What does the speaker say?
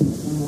Mm-hmm.